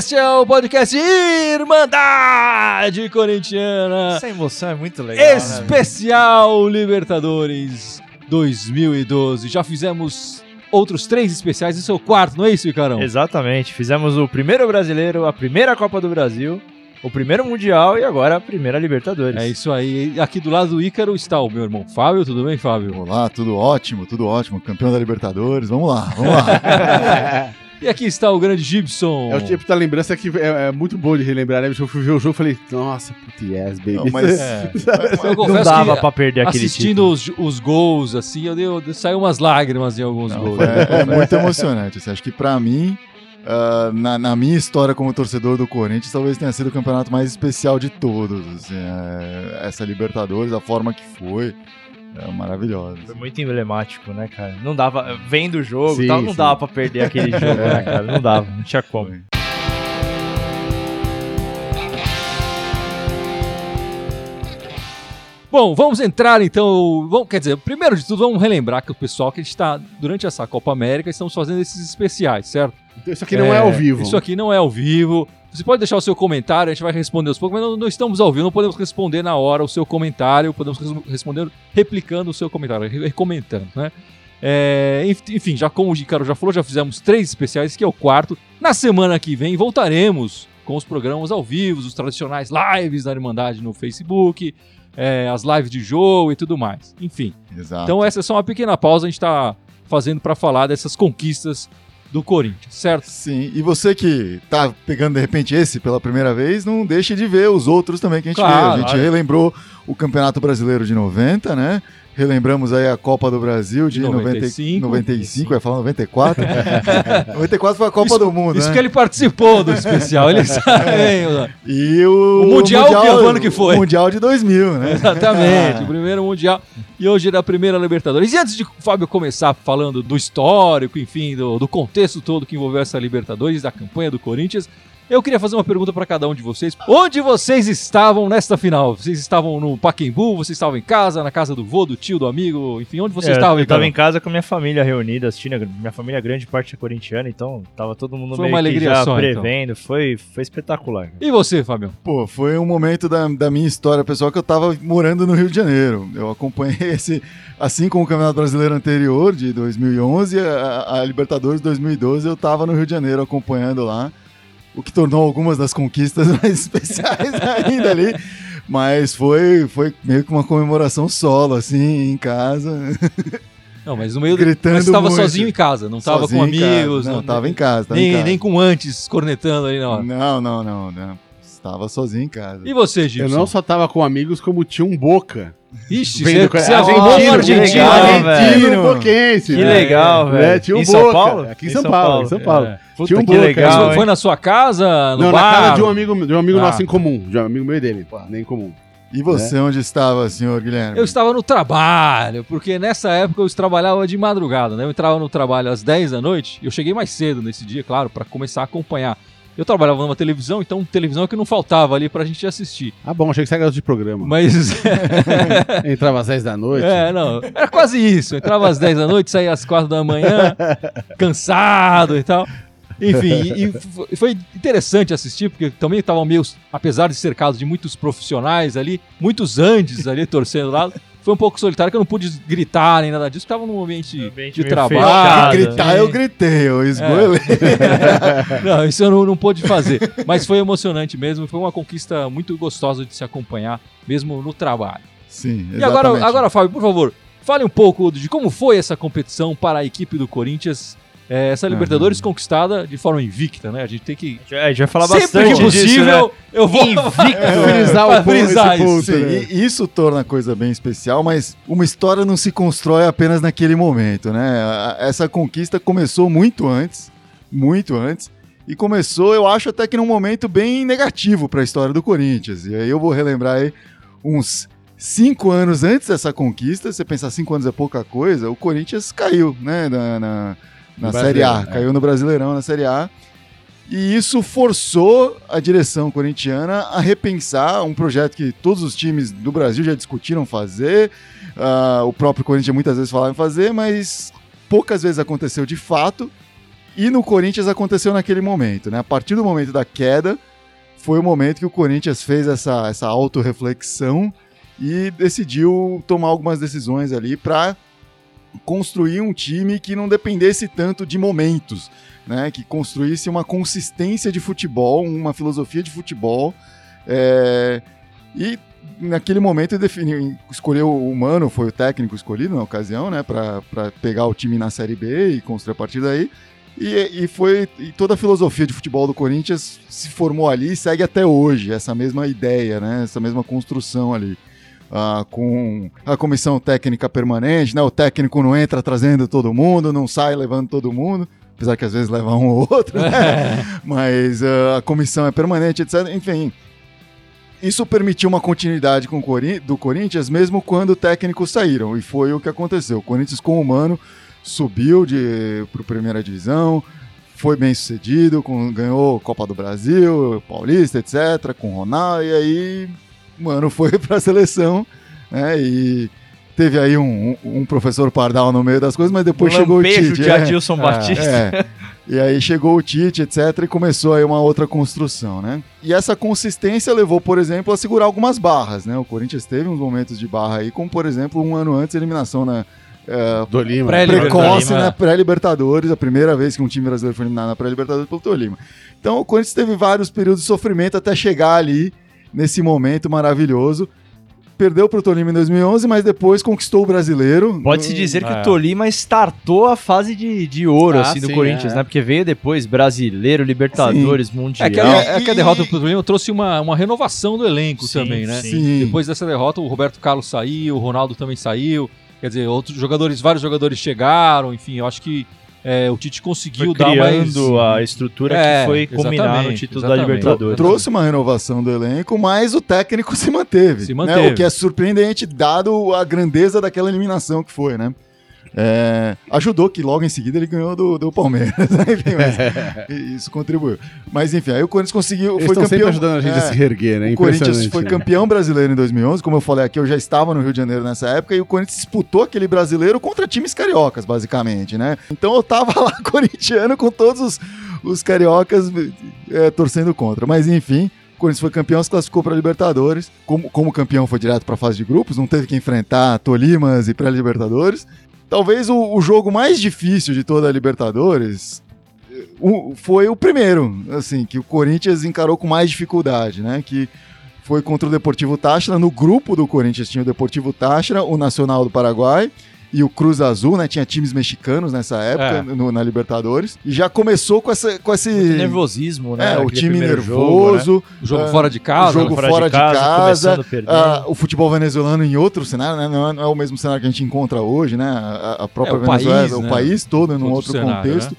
Este é o podcast Irmandade Corintiana. Essa emoção é muito legal. né, Especial Libertadores 2012. Já fizemos outros três especiais, esse é o quarto, não é isso, Icarão? Exatamente. Fizemos o primeiro brasileiro, a primeira Copa do Brasil, o primeiro Mundial e agora a primeira Libertadores. É isso aí. Aqui do lado do Ícaro está o meu irmão Fábio. Tudo bem, Fábio? Olá, tudo ótimo, tudo ótimo. Campeão da Libertadores, vamos lá, vamos lá. E aqui está o grande Gibson. É o tipo da lembrança que é, é muito boa de relembrar, né? Eu fui ver o jogo e falei, nossa, puta, yes, baby. Não, mas É. mas- Eu Não confesso dava que pra perder aquele assistindo título. os, os gols, assim, eu, dei, eu saiu umas lágrimas em alguns não, gols. foi- é, muito emocionante. assim, acho que pra mim, ah, na, na minha história como torcedor do Corinthians, talvez tenha sido o campeonato mais especial de todos. assim, é, essa Libertadores, a forma que foi, é maravilhosa. Foi muito emblemático, né, cara? Não dava. Vendo o jogo Sim, e tal, não sim. dava pra perder aquele jogo, né, cara? Não dava, não tinha como. Foi. Bom, vamos entrar então. Vamos, quer dizer, primeiro de tudo, vamos relembrar que o pessoal que a gente está, durante essa Copa América, estamos fazendo esses especiais, certo? Então isso aqui não é, ao vivo. Isso aqui não é ao vivo. Você pode deixar o seu comentário, a gente vai responder aos poucos, mas não, não estamos ao vivo, não podemos responder na hora o seu comentário, podemos res- responder replicando o seu comentário, re- recomentando, né? É, enf- enfim, já como o Ricardo já falou, já fizemos três especiais, que é o quarto. Na semana que vem voltaremos com os programas ao vivo, os tradicionais lives da Irmandade no Facebook, é, as lives de jogo e tudo mais. Enfim, Exato. então essa é só uma pequena pausa, a gente está fazendo para falar dessas conquistas do Corinthians, certo? Sim, e você que tá pegando de repente esse pela primeira vez, não deixe de ver os outros também que a gente Claro, viu. A gente claro. relembrou o Campeonato Brasileiro de 90, né? Relembramos aí a Copa do Brasil de De 95, 95. 95 eu ia falar 94. 94 foi a Copa Isso- do Mundo, Isso né? que ele participou do especial, ele sabe. E o, O Mundial, que ano que foi? O Mundial de 2000, né? Exatamente, o primeiro Mundial. E hoje é da primeira Libertadores. E antes de o Fábio começar falando do histórico, enfim, do, do contexto todo que envolveu essa Libertadores, da campanha do Corinthians, eu queria fazer uma pergunta para cada um de vocês. Onde vocês estavam nesta final? Vocês estavam no Paquembu? Vocês estavam em casa, na casa do vô, do tio, do amigo? Enfim, onde vocês É, estavam? eu tava Ricardo? em casa com a minha família reunida, assistindo. Minha família grande parte é corintiana, então tava todo mundo Foi meio uma que alegria já só, então. prevendo. Foi, foi espetacular. E você, Fábio? Pô, foi um momento da, da minha história pessoal que eu tava morando no Rio de Janeiro. Eu acompanhei esse, assim como o Campeonato Brasileiro anterior, de 2011, a, a Libertadores 2012, eu tava no Rio de Janeiro acompanhando lá, o que tornou algumas das conquistas mais especiais ainda ali. Mas foi, foi meio que uma comemoração solo, assim, em casa. Não, mas no meio do... Gritando Mas você estava sozinho em casa, não estava com em casa. amigos. Não, tava em casa. Tava nem, em casa. nem com antes cornetando ali. Não, não, não, não. Estava sozinho em casa. E você, Eu Gibson? não só tava com amigos, como tinha um Boca. Ixi, Vem você, do- você argentino, um que argentino. legal, né? velho. Argentino boquense. Que né? legal, É, velho. tinha um em São Boca. Paulo? Aqui em São Paulo, em São Paulo. É. Puta, Tinha um que Boca. legal. Foi na sua casa, no Não, bar? na casa de um amigo, de um amigo Ah. nosso em comum. De um amigo meu e dele. Nem em comum. E você, onde estava, senhor Guilherme? Eu estava no trabalho, porque nessa época eu trabalhava de madrugada, né? Eu entrava no trabalho às 10 da noite, e eu cheguei mais cedo nesse dia, claro, para começar a acompanhar. Eu trabalhava numa televisão, então televisão é que não faltava ali pra gente assistir. Ah, bom, achei que você era de programa. Mas, Entrava às 10 da noite. é, não, era quase isso. Entrava às 10 da noite, saía às 4 da manhã, cansado e tal. Enfim, e, e foi interessante assistir, porque também estavam meio, apesar de cercados de muitos profissionais ali, muitos Andes ali torcendo lá, foi um pouco solitário, que eu não pude gritar nem nada disso, porque estava num ambiente, Ambiente de trabalho. fechado. gritar, eu gritei, eu esgoelei. Não, isso eu não, não pude fazer. Mas foi emocionante mesmo, foi uma conquista muito gostosa de se acompanhar, mesmo no trabalho. Sim, E agora, exatamente. agora, Fábio, por favor, fale um pouco de como foi essa competição para a equipe do Corinthians. É, essa Libertadores conquistada de forma invicta, né? A gente tem que. É, a gente vai falar sempre bastante que possível, disso, né? eu vou. Frisar o Pra ponto, frisar esse isso. ponto, Sim, né? e isso torna a coisa bem especial, mas uma história não se constrói apenas naquele momento, né? A- Essa conquista começou muito antes, muito antes, e começou, eu acho, até que num momento bem negativo para a história do Corinthians. E aí eu vou relembrar aí uns cinco anos antes dessa conquista, você pensar cinco anos é pouca coisa, o Corinthians caiu, né, na, na, na Série A, é. caiu no Brasileirão, na Série A. E isso forçou a direção corintiana a repensar um projeto que todos os times do Brasil já discutiram fazer, ah, o próprio Corinthians muitas vezes falava em fazer, mas poucas vezes aconteceu de fato. E no Corinthians aconteceu naquele momento, né? A partir do momento da queda, foi o momento que o Corinthians fez essa, essa autorreflexão e decidiu tomar algumas decisões ali para construir um time que não dependesse tanto de momentos, né? Que construísse uma consistência de futebol, uma filosofia de futebol. é, E naquele momento definiu, escolheu o Mano, foi o técnico escolhido na ocasião, né? Para pegar o time na Série B e construir a partir daí. E, e foi e toda a filosofia de futebol do Corinthians se formou ali e segue até hoje essa mesma ideia, né? Essa mesma construção ali. Ah, com a comissão técnica permanente, né? O técnico não entra trazendo todo mundo, não sai levando todo mundo, apesar que às vezes leva um ou outro, né? Mas ah, a comissão é permanente, etc. Enfim, isso permitiu uma continuidade com o Cori- do Corinthians, mesmo quando técnicos saíram, e foi o que aconteceu. O Corinthians, com o Mano, subiu para a primeira divisão, foi bem sucedido, com, ganhou Copa do Brasil, Paulista, etc., com o Ronaldo, e aí, mano, foi para a seleção, né? E teve aí um, um- professor Pardal no meio das coisas, mas depois um chegou o Tite. de é. Adilson Batista. É. E aí chegou o Tite, etc, e começou aí uma outra construção, né? E essa consistência levou, por exemplo, a segurar algumas barras, né? O Corinthians teve uns momentos de barra aí, como por exemplo, um ano antes a eliminação na é, Do Lima. Pré- precoce Tolima, na é. pré-Libertadores, a primeira vez que um time brasileiro foi eliminado na pré-Libertadores pelo Tolima. Então o Corinthians teve vários períodos de sofrimento até chegar ali nesse momento maravilhoso. Perdeu pro Tolima em 2011, mas depois conquistou o brasileiro. Pode-se dizer que É. o Tolima startou a fase de, de ouro, Ah, assim, do sim, Corinthians, é. né? Porque veio depois Brasileiro, Libertadores, Mundial. É que, a, E- é que a derrota pro Tolima trouxe uma, uma renovação do elenco Sim, também, né? Sim. Depois dessa derrota, o Roberto Carlos saiu, o Ronaldo também saiu. Quer dizer, outros jogadores, vários jogadores chegaram, enfim, eu acho que é, o Tite conseguiu Foi dar mais. a estrutura É, que foi culminar no título da. Libertadores. trouxe uma renovação do elenco, mas o técnico se manteve. Se né? manteve. O que é surpreendente, dado a grandeza daquela eliminação que foi, né? É, ajudou que logo em seguida ele ganhou do, do Palmeiras. né? Enfim, mas isso contribuiu. Mas enfim, aí o Corinthians conseguiu. Eles foi estão sempre campeão. ajudando a gente a é, se reerguer, né? o Corinthians foi né? campeão brasileiro em 2011, como eu falei aqui, eu já estava no Rio de Janeiro nessa época, e o Corinthians disputou aquele brasileiro contra times cariocas, basicamente, né? Então eu tava lá corintiano com todos os, os cariocas é, torcendo contra. Mas enfim, o Corinthians foi campeão, se classificou para Libertadores. Como, como campeão foi direto para a fase de grupos, não teve que enfrentar Tolimas e pré-Libertadores. Talvez o, o jogo mais difícil de toda a Libertadores o- foi o primeiro, assim, que o Corinthians encarou com mais dificuldade, né? Que foi contra o Deportivo Táchira. No grupo do Corinthians tinha o Deportivo Táchira, o Nacional do Paraguai e o Cruz Azul, né? Tinha times mexicanos nessa época É. no- na Libertadores. E já começou com, essa, com esse. Muito nervosismo, né? É, o time nervoso, O jogo Ah, fora de casa. o jogo fora, fora de de casa, ah, o futebol venezuelano em outro cenário, né? Não é, não é o mesmo cenário que a gente encontra hoje, né? A, a própria É, o Venezuela, país, o né? país todo num Outro outro, cenário, contexto.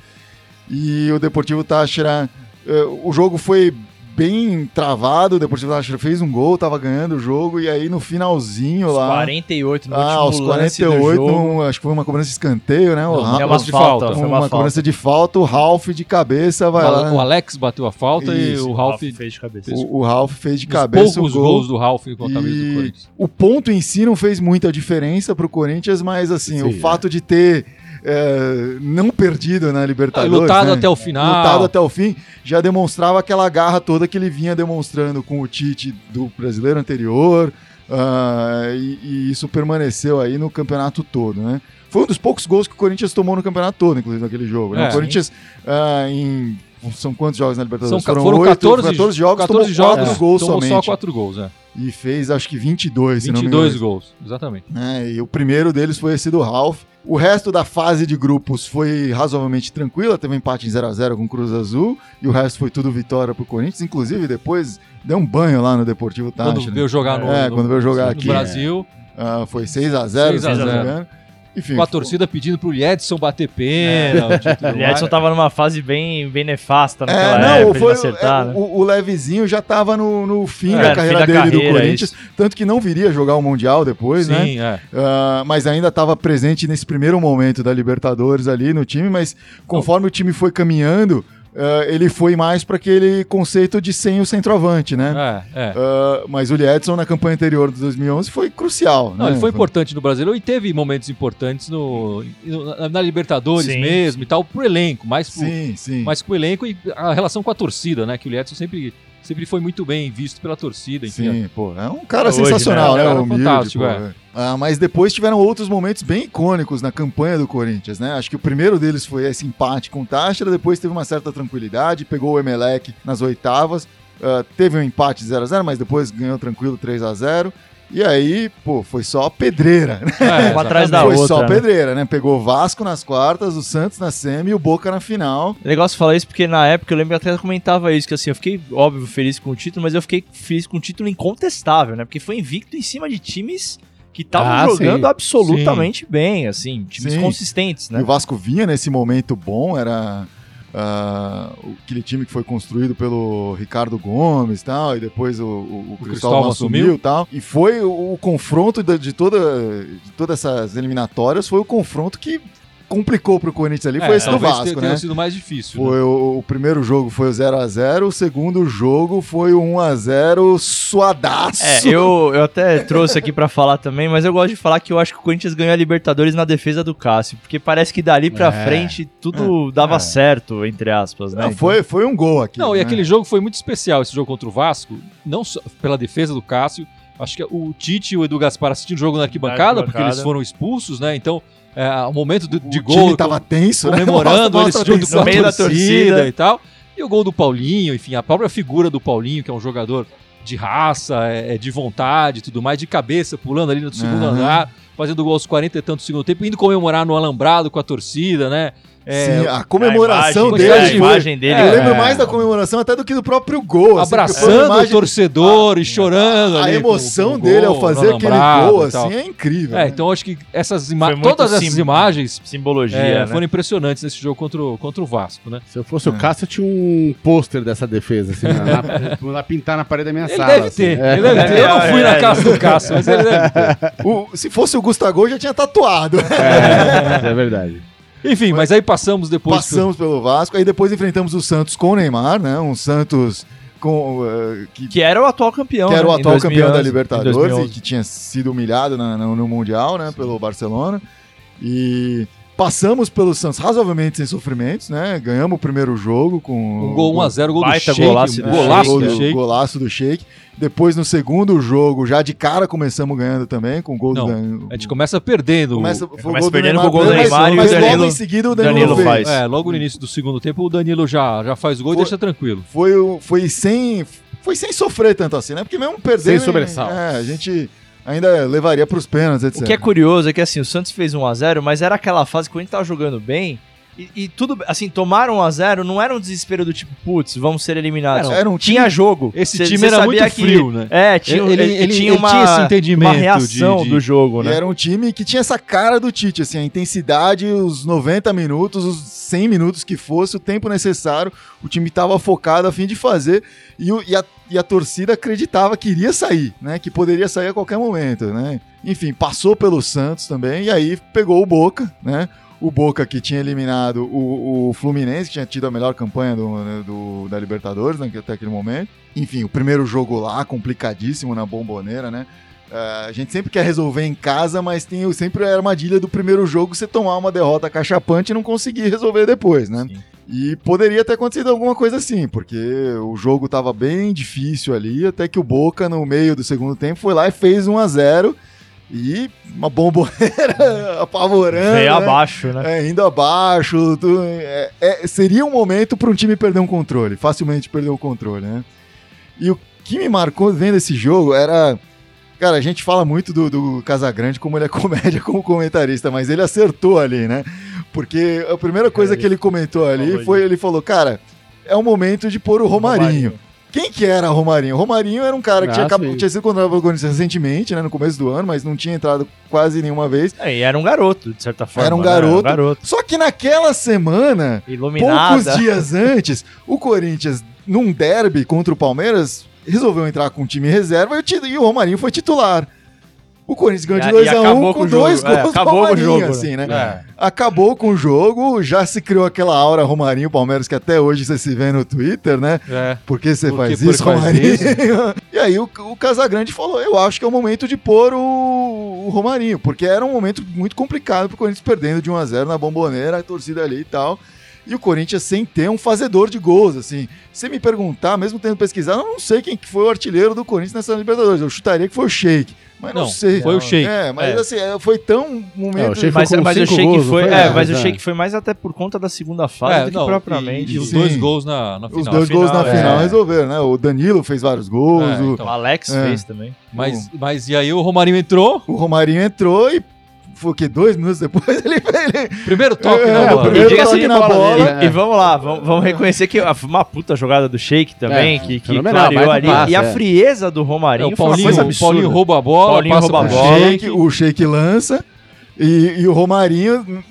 E o Deportivo Táchira, eh, o jogo foi bem travado, o Deportivo Táchira fez um gol, tava ganhando o jogo, e aí no finalzinho Os lá... 48 no Ah, aos último lance do 48, jogo. num- acho que foi uma cobrança de escanteio, né? O Não, Ra- É uma de falta, uma, uma cobrança falta. de falta, o Ralph de cabeça vai O, lá. o Alex bateu a falta Isso, e o Ralph. fez de cabeça. O, o Ralph fez de Os cabeça poucos o gol. gols do Ralph com a camisa do Corinthians. o ponto em si não fez muita diferença pro Corinthians, mas assim, Sim, o é. fato de ter é, não perdido na Libertadores, lutado né? até o final. lutado até o fim, já demonstrava aquela garra toda que ele vinha demonstrando com o Tite do brasileiro anterior, ah, e, e isso permaneceu aí no campeonato todo, né? Foi um dos poucos gols que o Corinthians tomou no campeonato todo, inclusive naquele jogo. né? É. o Corinthians ah, em são quantos jogos na Libertadores? São, foram oito, 14, 14 jogos, 14 tomou jogos, quatro gols tomou somente. só 4 gols, é. E fez acho que 22, se não me 22 engano. gols, exatamente. né? E o primeiro deles foi esse do Ralph. O resto da fase de grupos foi razoavelmente tranquila, teve um empate em 0 a 0 com o Cruz Azul, e o resto foi tudo vitória pro Corinthians, inclusive depois deu um banho lá no Deportivo Quando Táchira. veio jogar no, É, no- quando veio jogar no aqui, Brasil, Ah, foi 6 a 0 6 a se não me 0. engano. Enfim, com a torcida pedindo pro Edson bater pênalti. tudo O Edson tava numa fase bem, bem nefasta É, naquela não, época, foi, acertar, é, né? o, o Levezinho já tava no, no fim É, da carreira fim da dele do carreira, Corinthians, tanto que não viria jogar o Mundial depois, né? Sim, é. Ah, mas ainda estava presente nesse primeiro momento da Libertadores ali no time, mas conforme o time foi caminhando, ah, ele foi mais para aquele conceito de sem o centroavante, né? É, é. Ah, mas o Edson na campanha anterior de 2011 foi crucial. Não, né? ele foi importante no Brasileiro e teve momentos importantes no, na, na Libertadores Sim. mesmo e tal, pro elenco, mais pro, Sim, sim. mais pro elenco e a relação com a torcida, né? Que o Edson sempre, sempre foi muito bem visto pela torcida, enfim. Sim, pô, é um cara Hoje, sensacional, né? né? É um cara Humilde, fantástico, pô, é. é. Ah, mas depois tiveram outros momentos bem icônicos na campanha do Corinthians, né? Acho que o primeiro deles foi esse empate com o Táchira, depois teve uma certa tranquilidade, pegou o Emelec nas oitavas, ah, teve um empate 0 a 0 mas depois ganhou tranquilo 3 a 0 E aí, pô, foi só pedreira, né? É, da foi outra. só né? pedreira, né? Pegou o Vasco nas quartas, o Santos na semi e o Boca na final. É legal você falar isso porque na época eu lembro que eu até comentava isso, que assim, eu fiquei, óbvio, feliz com o título, mas eu fiquei feliz com o título incontestável, né? Porque foi invicto em cima de times que estavam Ah, jogando sim. absolutamente bem, assim, times Sim. consistentes, E né? o Vasco vinha nesse momento bom, era ah, aquele time que foi construído pelo Ricardo Gomes e tal, e depois o, o, o Cristóvão assumiu assumiu. e tal. E foi o, o confronto de, de toda, de todas essas eliminatórias, foi o confronto que complicou pro Corinthians ali, foi É, esse do Vasco, tenha- né? tenha sido mais difícil. né? Foi o, o primeiro jogo foi o 0 a 0 o segundo jogo foi o 1 a 0 suadaço. É, eu, eu até trouxe aqui pra falar também, mas eu gosto de falar que eu acho que o Corinthians ganhou a Libertadores na defesa do Cássio, porque parece que dali pra É. frente tudo dava É. certo, entre aspas, né? Não, foi, foi um gol aqui. Não, e né? aquele jogo foi muito especial, esse jogo contra o Vasco, não só pela defesa do Cássio, acho que o Tite e o Edu Gaspar assistindo o jogo na arquibancada, arquibancada. porque eles foram expulsos, né? Então, é, o momento do- de o gol, time tava tenso, né? comemorando eles junto atenção. com a torcida, torcida. e tal. E o gol do Paulinho, enfim, a própria figura do Paulinho, que é um jogador de raça, é, é de vontade e tudo mais, de cabeça, pulando ali no segundo Aham. andar, fazendo gol aos 40 e tantos do segundo tempo, indo comemorar no alambrado com a torcida, né? É, Sim, a comemoração a imagem, dele. a foi- imagem dele. Eu É. lembro mais da comemoração até do que do próprio gol. assim, abraçando o imagem- torcedor e chorando A ali com- emoção com o dele gol ao fazer aquele gol assim é incrível. É, né? então acho que essas todas essas imagens Simbologia, é, né? foram impressionantes nesse jogo contra o, contra o Vasco, né? Se eu fosse o Cássio, eu tinha um pôster dessa defesa, assim, na, na, pintar na parede da minha Ele sala. deve assim. ter, É. ele deve ter. Eu não É, fui é, na é. casa do Cássio, mas ele deve ter. O- se fosse o Gustavo, já tinha tatuado. É, é verdade. Enfim, mas aí passamos depois. Passamos pelo Vasco, aí depois enfrentamos o Santos com o Neymar, né? Um Santos com, eh, que, Que era o atual campeão. que era o né, em atual campeão da 2011, em Libertadores 2011. e que tinha sido humilhado na- na- no Mundial, né? Pelo Barcelona. E passamos pelo Santos razoavelmente sem sofrimentos, né? Ganhamos o primeiro jogo com Um gol 1x0, gol do Sheik, golaço do golaço gol do do, Sheik. golaço do Sheik. Depois, no segundo jogo, já de cara começamos ganhando também, com o gol Não, do A gente começa perdendo. Começa, foi começa gol do perdendo com o gol do mas- Neymar e o mas Danilo- logo em seguida o Danilo, Danilo fez. faz. É, logo no início do segundo tempo, o Danilo já, já faz o gol e Foi- deixa tranquilo. Foi, foi sem foi sem sofrer tanto assim, né? Porque mesmo perdendo... Sem sobressaltos. É, a gente ainda levaria pros pênaltis, etc. O que é curioso é que assim, o Santos fez 1x0, mas era aquela fase que o Corinthians tava jogando bem. E, e tudo, assim, tomaram 1x0 não era um desespero do tipo, putz, vamos ser eliminados. Era um time- tinha jogo. Esse Cê- time cê era muito que- frio, né? É, tinha, Ele- ele, ele- tinha ele uma, tinha esse entendimento uma reação de- de- do jogo, E né? era um time que tinha essa cara do Tite, assim, a intensidade, os 90 minutos, os 100 minutos que fosse, o tempo necessário, o time estava focado a fim de fazer e, o- e a, e a torcida acreditava que iria sair, né? Que poderia sair a qualquer momento, né? Enfim, passou pelo Santos também e aí pegou o Boca, né? O Boca que tinha eliminado o, o Fluminense, que tinha tido a melhor campanha do, né, do- da Libertadores né, até aquele momento. Enfim, o primeiro jogo lá, complicadíssimo na bomboneira, né? É, a gente sempre quer resolver em casa, mas tem sempre a armadilha do primeiro jogo você tomar uma derrota cachapante e não conseguir resolver depois, né? Sim. E poderia ter acontecido alguma coisa assim, porque o jogo tava bem difícil ali, até que o Boca, no meio do segundo tempo, foi lá e fez 1 a 0 e uma bomboneira apavorando. Veio né? abaixo, né? É, indo abaixo. tu- é- é- seria um momento para um time perder um controle, facilmente perder o controle, né? E o que me marcou vendo esse jogo era. Cara, a gente fala muito do, do Casagrande como ele é comédia como comentarista, mas ele acertou ali, né? Porque a primeira coisa que ele comentou ali foi: ele falou, cara, é o momento de pôr o Romarinho. Quem que era Romarinho? Romarinho era um cara que Ah, tinha, acab- sim. tinha sido contratado pelo Corinthians recentemente, né, no começo do ano, mas não tinha entrado quase nenhuma vez. É, e era um garoto, de certa forma. Era um né? garoto. garoto. Só que naquela semana, Iluminada. poucos dias antes, o Corinthians, num derby contra o Palmeiras, resolveu entrar com o time reserva e o Romarinho foi titular. O Corinthians ganhou de E- 2 e a 1 acabou com com o jogo. dois É, gols do acabou com o Romarinho, jogo, né? assim, né? É. Acabou com o jogo, já se criou aquela aura Romarinho Palmeiras que até hoje você se vê no Twitter, né? É. Por que você Por faz que- isso, que faz Romarinho? isso? e aí o, o Casagrande falou: eu acho que é o momento de pôr o, o Romarinho, porque era um momento muito complicado pro Corinthians perdendo de 1 a 0 na bomboneira, a torcida ali e tal. E o Corinthians sem ter um fazedor de gols, assim. Se me perguntar, mesmo tendo pesquisado, eu não sei quem que foi o artilheiro do Corinthians nessa Libertadores. Eu chutaria que foi o Sheik. Mas não, Não, sei. foi o Sheik. É, mas É. assim, é, foi tão momento. É, o Sheik Mas, mas o Sheik gols, foi, é, É, mas o é. Sheik foi mais até por conta da segunda fase É, do que não, propriamente. E, e os Sim. dois gols na, na Os final. dois na gols na final, final é. resolveram, né? O Danilo fez vários gols, É, o, então. O Alex É. fez também. Mas, mas e aí o Romarinho entrou, o Romarinho entrou e foi o quê? Dois minutos depois ele, ele primeiro toque É, na bola. primeiro E toque de na bola E, né? e vamos lá, vamos, vamos reconhecer que a- uma puta jogada do Sheik também, É, que, que clareou ali. passe, e a é. frieza do É, Romarinho o foi uma Paulinho, absurda. Paulinho rouba a bola, Paulinho passa rouba a bola. Sheik. O Sheik lança e, e o Romarinho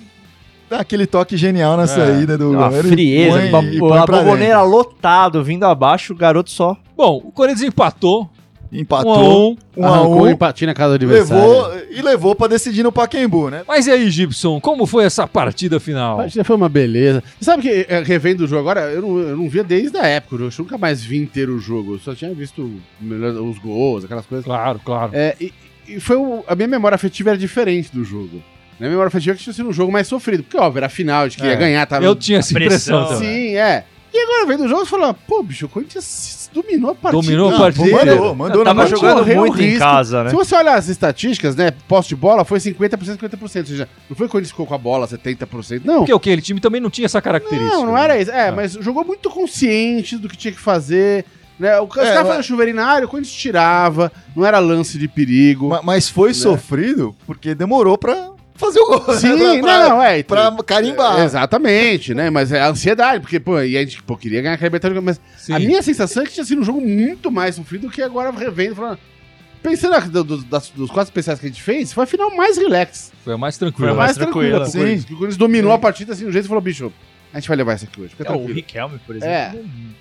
dá aquele toque genial na saída do goleiro e frieza, põe- e a pra bomboneira lotado, vindo abaixo, o garoto só. Bom, o Corinthians empatou, um a Empatou, um. um a Arrancou um, um empatinho na casa do adversário. levou, e levou pra decidir no Pacaembu, né? Mas e aí, Gibson, como foi essa partida final? A partida foi uma beleza. Você sabe que, é, revendo o jogo agora, eu não, eu não via desde a época. Eu nunca mais vi inteiro o jogo. Eu só tinha visto os gols, aquelas coisas. Claro, claro. É, e, e foi o- a minha memória afetiva era diferente do jogo. A minha memória afetiva é que tinha sido um jogo mais sofrido. Porque, óbvio, era final, de que ia É. ganhar. Tava... Eu tinha essa pressão impressão também. Sim, é. E agora, vendo o jogo, você fala, pô, bicho, o Corinthians dominou a partida. Dominou a Não, partida. mandou, mandou Tava jogando muito em risco. casa, né? Se você olhar as estatísticas, né, posse de bola foi 50%, 50%. Ou seja, não foi quando ficou com a bola 70%. Não. Porque o que? Aquele time também não tinha essa característica. Não, não era isso. É, Ah. mas jogou muito consciente do que tinha que fazer. Né? O cara É, ficava mas- fazendo chuveirinho na área, quando tirava, não era lance de perigo. Ma- Mas foi sofrido porque demorou pra fazer o gol. Sim, né? pra, não, não, é. pra carimbar. Exatamente, né? Mas é a ansiedade, porque, pô, e a gente pô, queria ganhar aquela Libertadores, mas Sim. a minha sensação é que tinha sido um jogo muito mais sofrido do que agora revendo, falando. Pensando do- do- das- dos quatro especiais que a gente fez, foi a final mais relax. Foi a mais Foi tranquila. a mais mais tranquila tranquila. Sim. O Corinthians dominou a partida assim, do jeito que falou, bicho, a gente vai levar isso aqui hoje, É, o. Riquelme, por exemplo, É.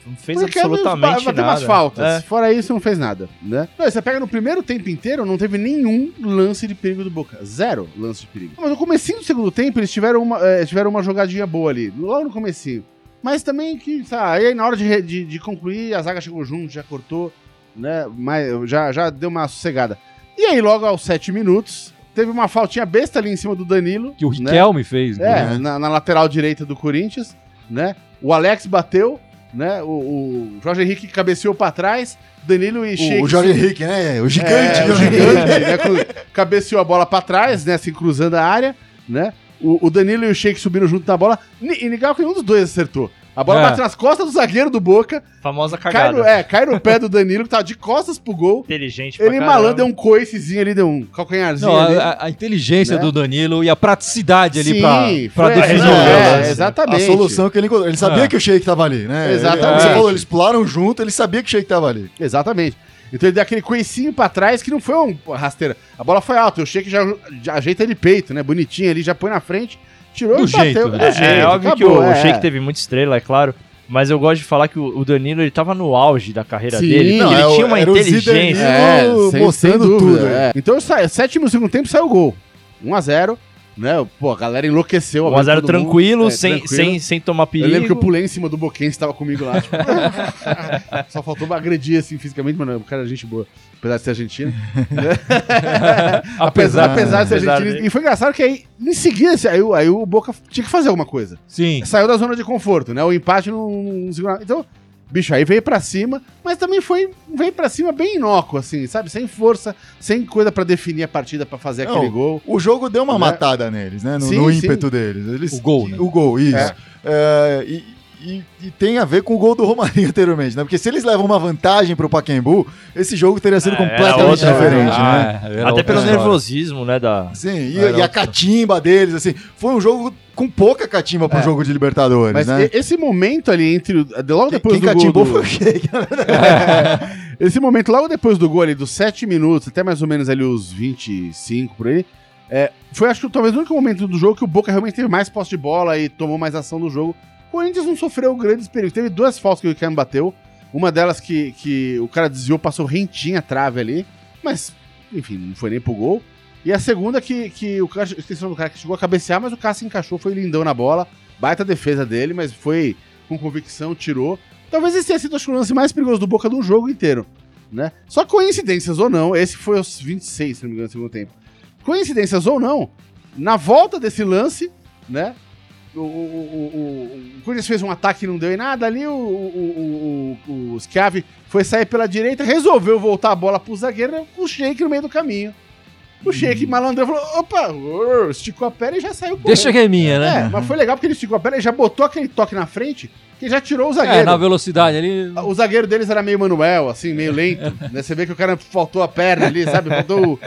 não- fez absolutamente bateu nada. umas faltas. É. Fora isso, não fez nada, né? Não, você pega no primeiro tempo inteiro, não teve nenhum lance de perigo do Boca. Zero lance de perigo. Mas no comecinho do segundo tempo, eles tiveram uma, eh, tiveram uma jogadinha boa ali, logo no comecinho. Mas também que, sabe, aí na hora de, de, de concluir, a zaga chegou junto, já cortou, né? Mas já, já deu uma sossegada. E aí, logo aos sete minutos, teve uma faltinha besta ali em cima do Danilo. Que o né? Riquelme fez. É, né? na, na lateral direita do Corinthians, né? O Alex bateu, né? O, o Jorge Henrique cabeceou pra trás, Danilo e Sheik... O, o Jorge Henrique, né? O gigante. é, o gigante, né? Cabeceou a bola pra trás, né? Assim, cruzando a área, né? O, o Danilo e o Sheik subiram junto na bola, e legal que nenhum dos dois acertou. A bola É. bate nas costas do zagueiro do Boca, Famosa cai cagada. no, é, cai no pé do Danilo, que tá de costas pro gol. Inteligente pra Ele malandro deu um coicezinho ali, deu um calcanharzinho Não, ali. a, a- inteligência Né? do Danilo e a praticidade ali Sim, pra, pra definir é, o jogo. é, né? exatamente. A solução que ele encontrou. Ele sabia É. que o Sheik tava ali, né? Exatamente. Ele, você falou, eles pularam junto, ele sabia que o Sheik tava ali. Exatamente. Então ele deu aquele coicinho pra trás que não foi uma rasteira. A bola foi alta, o Sheik já, já ajeita de peito, né? Bonitinho ali, já põe na frente, tirou Do e jeito, bateu. né? É, é óbvio que acabou, o é. Sheik teve muita estrela, é claro. Mas eu gosto de falar que o o Danilo ele tava no auge da carreira Sim, dele. não, ele é o- tinha uma era o inteligência. É, sem, mostrando sem dúvida, tudo. é. Então, sétimo segundo tempo saiu o gol. 1x0, né? Pô, a galera enlouqueceu. 1x0 todo mundo. tranquilo, É, sem, tranquilo. sem, sem tomar Eu perigo. lembro que eu pulei em cima do Boquense, tava comigo lá. Tipo, só faltou agredir assim fisicamente, mas não, o cara é gente boa. Apesar de ser argentino. apesar, apesar de ser apesar argentino. dele. E foi engraçado que aí, em seguida, assim, aí, o- aí o Boca tinha que fazer alguma coisa. Sim. Saiu da zona de conforto, né? O empate não, não segurava. Então, bicho, aí veio pra cima, mas também foi veio pra cima bem inócuo, assim, sabe? Sem força, sem coisa pra definir a partida, pra fazer Não, aquele gol. O jogo deu uma Né? matada neles, né? No, Sim, no sim. ímpeto deles. Eles- O gol, né? O gol, isso. É. É, e, e- e tem a ver com o gol do Romarinho anteriormente, né? Porque se eles levam uma vantagem pro Pacaembu, esse jogo teria sido É, completamente outra- diferente, Ah, né? era Até outra pelo história. nervosismo, né? Da... Sim, e, e a catimba deles, assim, foi um jogo com pouca catimba pro É. jogo de Libertadores, Mas né? esse momento ali entre. Logo depois Quem do gol. catimbou do- foi o né? Esse momento, logo depois do gol ali, dos 7 minutos, até mais ou menos ali os 25 por aí, é, foi acho que talvez o único momento do jogo que o Boca realmente teve mais posse de bola e tomou mais ação do jogo. O Corinthians não sofreu grandes perigos. Teve duas faltas que o Ricardo bateu. Uma delas que, que o cara desviou, passou rentinha a trave ali. Mas enfim, não foi nem pro gol. E a segunda que, que o cara, esqueci o cara que chegou a cabecear, mas o cara se encaixou, foi lindão na bola. Baita defesa dele, mas foi com convicção, tirou. Talvez esse tenha sido o lance mais perigoso do Boca do jogo inteiro, né? Só coincidências ou não, esse foi aos 26, se não me engano, no segundo tempo. Coincidências ou não, na volta desse lance, né? O, o, o, Corinthians fez um ataque e não deu em nada ali. O, o, o, o Schiavi foi sair pela direita, resolveu voltar a bola pro zagueiro, o Sheik no meio do caminho. O Sheik malandrão falou: opa, esticou a perna e já saiu correndo. Deixa que é minha, né? É, mas foi legal porque ele esticou a perna e já botou aquele toque na frente que já tirou o É, zagueiro. na velocidade ali. O zagueiro deles era meio Manuel, assim, meio lento. né? Você vê que o cara faltou a perna ali, sabe? Faltou.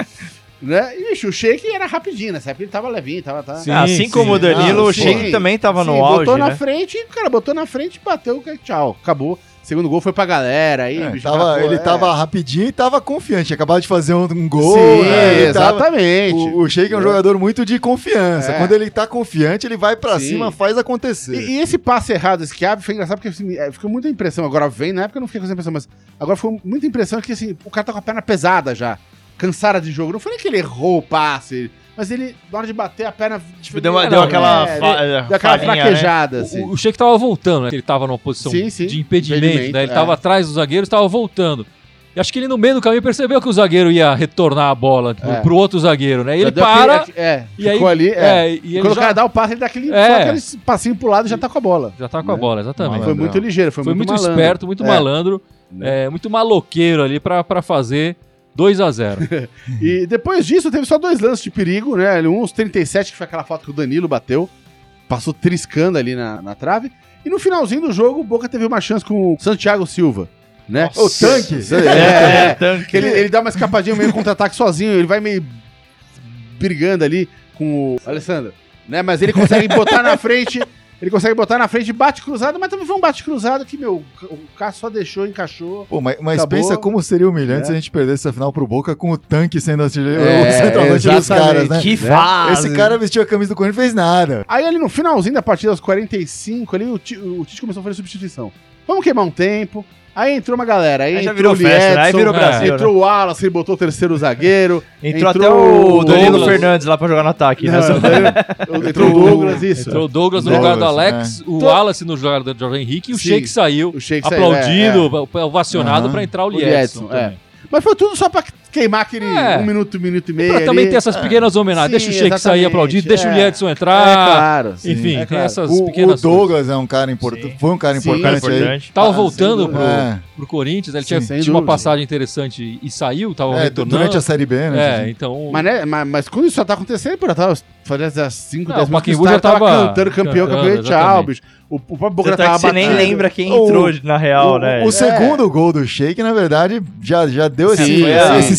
Né? E bicho, o Sheik era rapidinho, nessa época ele tava levinho, tava. tava... Sim, assim sim. como o Danilo, Ah, o sim. Sheik também tava no Sim, auge, botou na né? frente, o cara botou na frente, bateu, tchau, acabou. Segundo gol foi pra galera, aí, É, bicho, tava- ele é. tava rapidinho e tava confiante. Acabava de fazer um, um gol. Sim, né? Ele tava- exatamente. o, o Sheik é um É. jogador muito de confiança. É. Quando ele tá confiante, ele vai pra Sim. cima, faz acontecer. E, e esse passe errado, esse Chiavi, foi engraçado porque assim, é, ficou muita impressão. Agora vem, na época eu não fiquei com essa impressão, mas agora ficou muita impressão que assim, o cara tá com a perna pesada já. Cansada de jogo. Não foi nem que ele errou o passe, mas ele, na hora de bater a perna. Tipo, deu, uma, deu não, aquela, é, fa- Deu aquela falhinha, né? fraquejada, assim. O, o Sheik tava voltando, né? Ele tava numa posição Sim, sim. de impedimento, Impedimento, né? Ele é. tava atrás dos zagueiros, tava voltando. E acho que ele no meio do caminho percebeu que o zagueiro ia retornar a bola pro, É. pro outro zagueiro, né? E Já ele para aquele- é, e aí ficou ali. É. é, e ele Quando o já, cara dá o passe, ele dá aquele, É. só aquele passinho pro lado e já tá com a bola. já tá com a né? bola, exatamente. Malandro. Foi muito ligeiro, foi, Foi muito, malandro. esperto, muito É. malandro, Né? é, muito maloqueiro ali pra, pra fazer 2 a 0 E depois disso, teve só dois lances de perigo, né? Um, os 37, que foi aquela foto que o Danilo bateu. Passou triscando ali na, na trave. E no finalzinho do jogo, o Boca teve uma chance com o Santiago Silva, né? O tanque. É, é. tanque. Que ele, ele dá uma escapadinha meio contra-ataque sozinho, ele vai meio brigando ali com o Alessandro, né? Mas ele consegue botar na frente, ele consegue botar na frente, bate cruzado, mas também foi um bate cruzado que, meu, o Cássio só deixou, encaixou. Pô, mas, mas pensa como seria humilhante É. se a gente perdesse a final pro Boca com o tanque sendo artilheiro, É, o centroavante dos caras, né? Que Né? fase. Esse cara vestiu a camisa do Corinthians e fez nada. Aí ali no finalzinho da partida, aos 45, ali, o, o Tite começou a fazer substituição. Vamos queimar um tempo. Aí entrou uma galera. Aí, Aí já entrou virou o festa, né? Aí virou É. Brasil, Entrou o Wallace, ele botou o terceiro zagueiro. Entrou, entrou até o o Danilo Douglas. Fernandes lá pra jogar no ataque. né? Não, daí- entrou o Douglas, isso. Entrou o Douglas no Douglas, lugar do Alex, o Tô- Wallace no lugar do Jorge Henrique e o Sim, Sheik saiu, o Sheik saiu, aplaudido, ovacionado Aham. pra entrar o O Liedson. Liedson, é. Mas foi tudo só pra queimar aquele É. um minuto, um minuto e meio. Pra também ter essas pequenas homenagens. Sim, deixa o Sheik sair aplaudido, deixa o é. Liedson É, entrar. claro. sim, Enfim, é tem claro. essas O, o pequenas Douglas é um cara importante, foi um cara Sim, importante aí. importante. Tava Ah, voltando pro, É. pro Corinthians, ele Sim, tinha, tinha uma passagem interessante e saiu, tava É, retornando. durante a Série B, né? É, então. Mas, né, mas, mas quando isso já tá acontecendo, pô, já tava fazendo as 5, Não, 10 o minutos os já tava cantando campeão, campeão e tchau, exatamente. bicho. O, o próprio é que você nem lembra quem O- entrou na real, o, né? o segundo gol do Sheik, na verdade, já, já deu esse,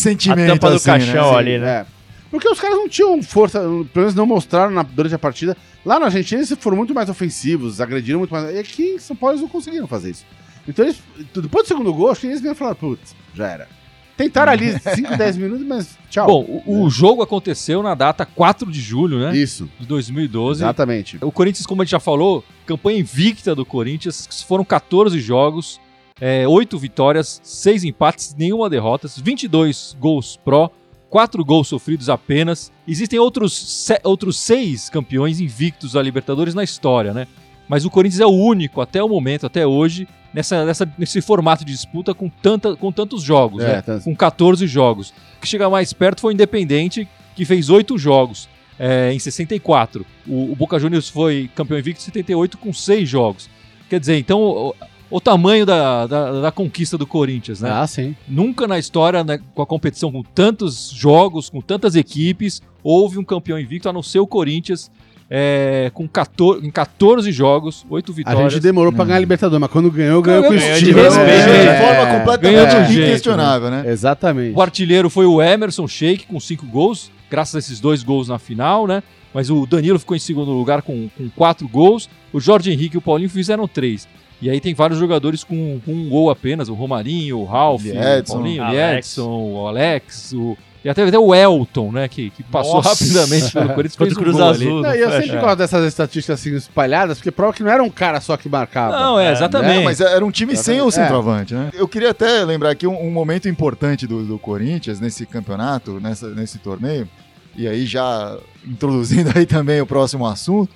Sentimento. a tampa do assim, caixão né? ali, né? É. Porque os caras não tinham força, pelo menos não mostraram na- durante a partida. Lá na Argentina eles foram muito mais ofensivos, agrediram muito mais. E aqui em São Paulo eles não conseguiram fazer isso. Então eles, depois do segundo gol, acho que eles mesmo falaram, putz, já era. Tentaram ali 5, 10 minutos, mas tchau. Bom, o, o jogo aconteceu na data 4 de julho, né? Isso, De 2012. exatamente. O Corinthians, como a gente já falou, campanha invicta do Corinthians, foram 14 jogos, é, 8 vitórias, 6 empates, nenhuma derrota, 22 gols pró, 4 gols sofridos apenas. Existem outros, outros 6 campeões invictos da Libertadores na história, né? Mas o Corinthians é o único, até o momento, até hoje, nessa, nessa- nesse formato de disputa com, tanta, com tantos jogos, É, né? tá- com 14 jogos. O que chega mais perto foi o Independente, que fez 8 jogos é, em 64. O, o Boca Juniors foi campeão invicto em 78 com 6 jogos. Quer dizer, então, o, tamanho da, da, da conquista do Corinthians, né? Ah, sim. Nunca na história, né, com a competição com tantos jogos, com tantas equipes, houve um campeão invicto, a não ser o Corinthians, é, com 14, em 14 jogos, 8 A vitórias. gente demorou pra ganhar a Libertadores, mas quando ganhou, ganhou, Ganhou com de estilo. respeito, né? de É, forma ganhou completamente de jeito, inquestionável, né? Exatamente. O artilheiro foi o Emerson Sheik com cinco gols, graças a esses dois gols na final, né? Mas o Danilo ficou em segundo lugar com, com quatro gols. O Jorge Henrique e o Paulinho fizeram três. E aí tem vários jogadores com, com um gol apenas: o Romarinho, o Ralf, Liedson, o Paulinho, o Alex. Liedson, o Alex, o E até, até o Elton, né? Que, que passou Nossa. rapidamente pelo Corinthians. Contra o um Cruz gol Azul. ali. Não, e eu Fecha. sempre gosto dessas estatísticas assim espalhadas, porque prova que não era um cara só que marcava. Não, é, exatamente. É, mas era um time sem o É. centroavante, né? Eu queria até lembrar aqui um, um momento importante do, do Corinthians nesse campeonato, nessa, nesse torneio, e aí já introduzindo aí também o próximo assunto,